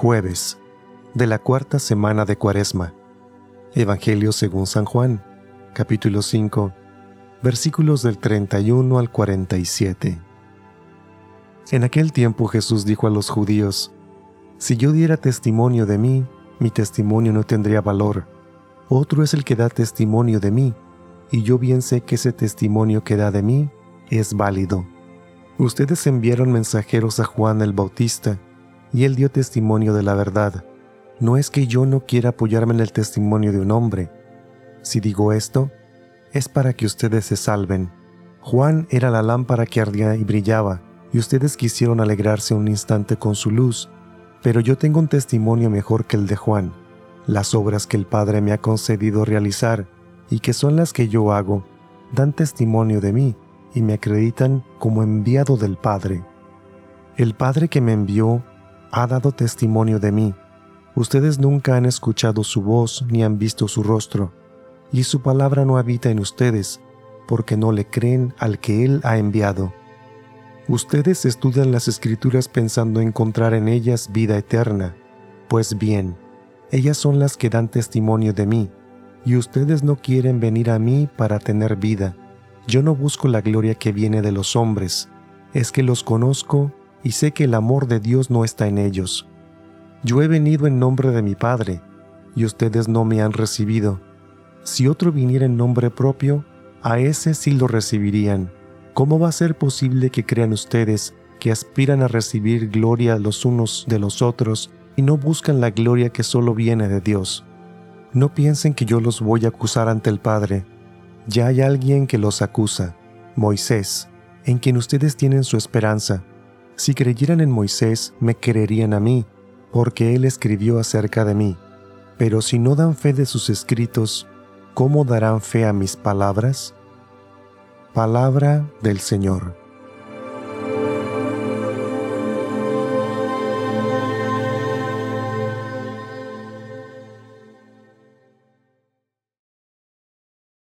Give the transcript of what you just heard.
Jueves de la cuarta semana de Cuaresma. Evangelio según San Juan, capítulo 5, versículos del 31 al 47. En aquel tiempo Jesús dijo a los judíos, Si yo diera testimonio de mí, mi testimonio no tendría valor. Otro es el que da testimonio de mí, y yo bien sé que ese testimonio que da de mí es válido. Ustedes enviaron mensajeros a Juan el Bautista, y él dio testimonio de la verdad. No es que yo no quiera apoyarme en el testimonio de un hombre. Si digo esto, es para que ustedes se salven. Juan era la lámpara que ardía y brillaba, y ustedes quisieron alegrarse un instante con su luz, pero yo tengo un testimonio mejor que el de Juan. Las obras que el Padre me ha concedido realizar, y que son las que yo hago, dan testimonio de mí, y me acreditan como enviado del Padre. El Padre que me envió ha dado testimonio de mí. Ustedes nunca han escuchado su voz ni han visto su rostro, y su palabra no habita en ustedes, porque no le creen al que Él ha enviado. Ustedes estudian las escrituras pensando encontrar en ellas vida eterna. Pues bien, ellas son las que dan testimonio de mí, y ustedes no quieren venir a mí para tener vida. Yo no busco la gloria que viene de los hombres, es que los conozco y sé que el amor de Dios no está en ellos. Yo he venido en nombre de mi Padre, y ustedes no me han recibido. Si otro viniera en nombre propio, a ese sí lo recibirían. ¿Cómo va a ser posible que crean ustedes que aspiran a recibir gloria los unos de los otros y no buscan la gloria que solo viene de Dios? No piensen que yo los voy a acusar ante el Padre. Ya hay alguien que los acusa, Moisés, en quien ustedes tienen su esperanza. Si creyeran en Moisés, me creerían a mí, porque él escribió acerca de mí. Pero si no dan fe de sus escritos, ¿cómo darán fe a mis palabras? Palabra del Señor.